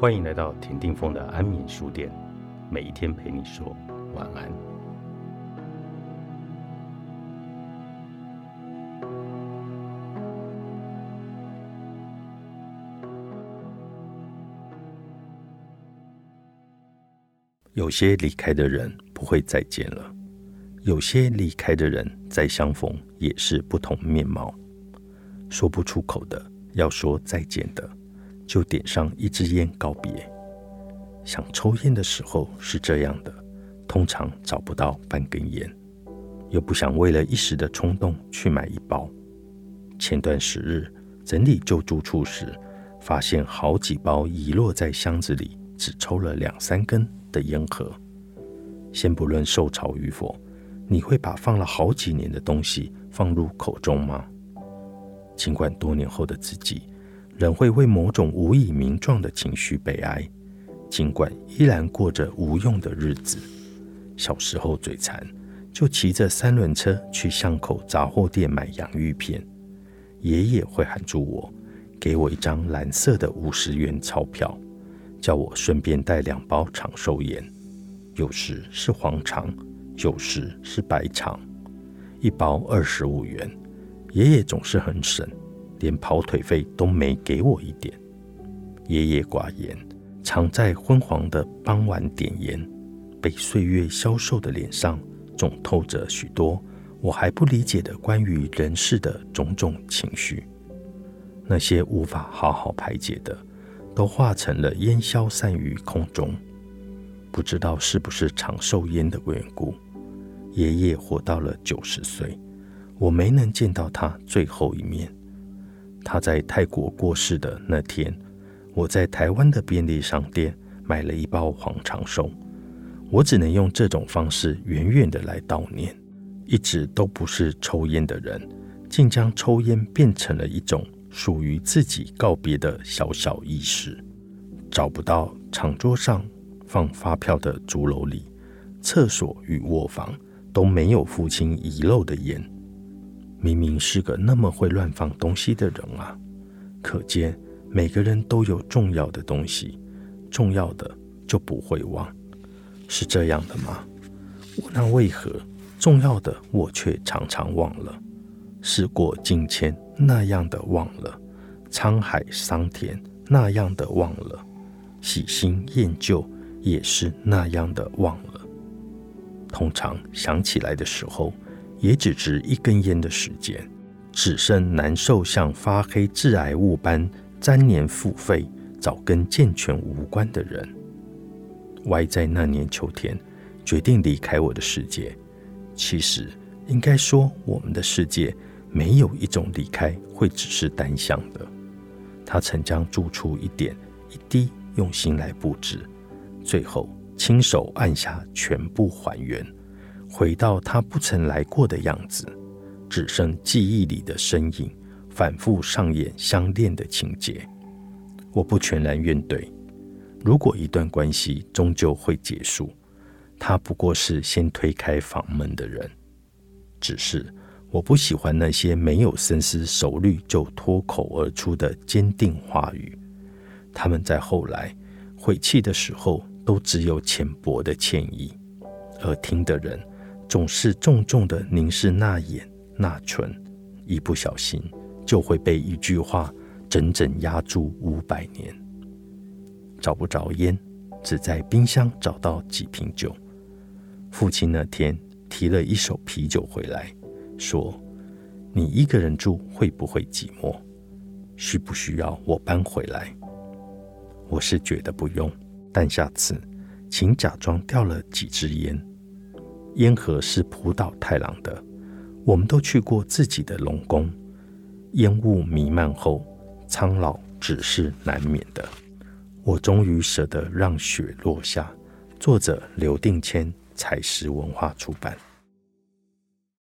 欢迎来到田定峰的安眠书店，每一天陪你说晚安。有些离开的人不会再见了，有些离开的人再相逢也是不同面貌。说不出口的，要说再见的，就点上一支烟告别。想抽烟的时候是这样的，通常找不到半根烟，又不想为了一时的冲动去买一包。前段时日整理旧住处时，发现好几包遗落在箱子里，只抽了两三根的烟盒。先不论受潮与否，你会把放了好几年的东西放入口中吗？尽管多年后的自己，仍会为某种无以名状的情绪悲哀；尽管依然过着无用的日子，小时候嘴馋，就骑着三轮车去巷口杂货店买洋芋片。爷爷会喊住我，给我一张蓝色的五十元钞票，叫我顺便带两包长寿烟，有时是黄肠，有时是白肠，一包二十五元。爷爷总是很省，连跑腿费都没给我一点。爷爷寡言，常在昏黄的傍晚点烟，被岁月消瘦的脸上总透着许多我还不理解的关于人世的种种情绪。那些无法好好排解的，都化成了烟消散于空中。不知道是不是长寿烟的缘故，爷爷活到了九十岁。我没能见到他最后一面。他在泰国过世的那天，我在台湾的便利商店买了一包黄长寿。我只能用这种方式远远的来悼念。一直都不是抽烟的人，竟将抽烟变成了一种属于自己告别的小小仪式。找不到长桌上放发票的竹篓里，厕所与卧房都没有父亲遗漏的烟。明明是个那么会乱放东西的人啊！可见每个人都有重要的东西，重要的就不会忘，是这样的吗？那为何重要的我却常常忘了？事过境迁那样的忘了，沧海桑田那样的忘了，喜新厌旧也是那样的忘了。通常想起来的时候。也只值一根烟的时间，只剩难受像发黑致癌物般粘连腹肺，早跟健全无关的人。歪在那年秋天决定离开我的世界。其实应该说，我们的世界没有一种离开会只是单向的。他曾将住处一点一滴用心来布置，最后亲手按下全部还原。回到他不曾来过的样子，只剩记忆里的身影，反复上演相恋的情节。我不全然怨怼。如果一段关系终究会结束，他不过是先推开房门的人。只是我不喜欢那些没有深思熟虑就脱口而出的坚定话语。他们在后来悔气的时候，都只有浅薄的歉意，而听的人。总是重重的凝视那眼那唇，一不小心就会被一句话整整压住五百年。找不着烟，只在冰箱找到几瓶酒。父亲那天提了一手啤酒回来，说：“你一个人住会不会寂寞？需不需要我搬回来？”我是觉得不用，但下次请假装掉了几支烟。烟盒是浦岛太郎的，我们都去过自己的龙宫。烟雾弥漫后，苍老只是难免的。我终于舍得让雪落下。作者刘定谦，采石文化出版。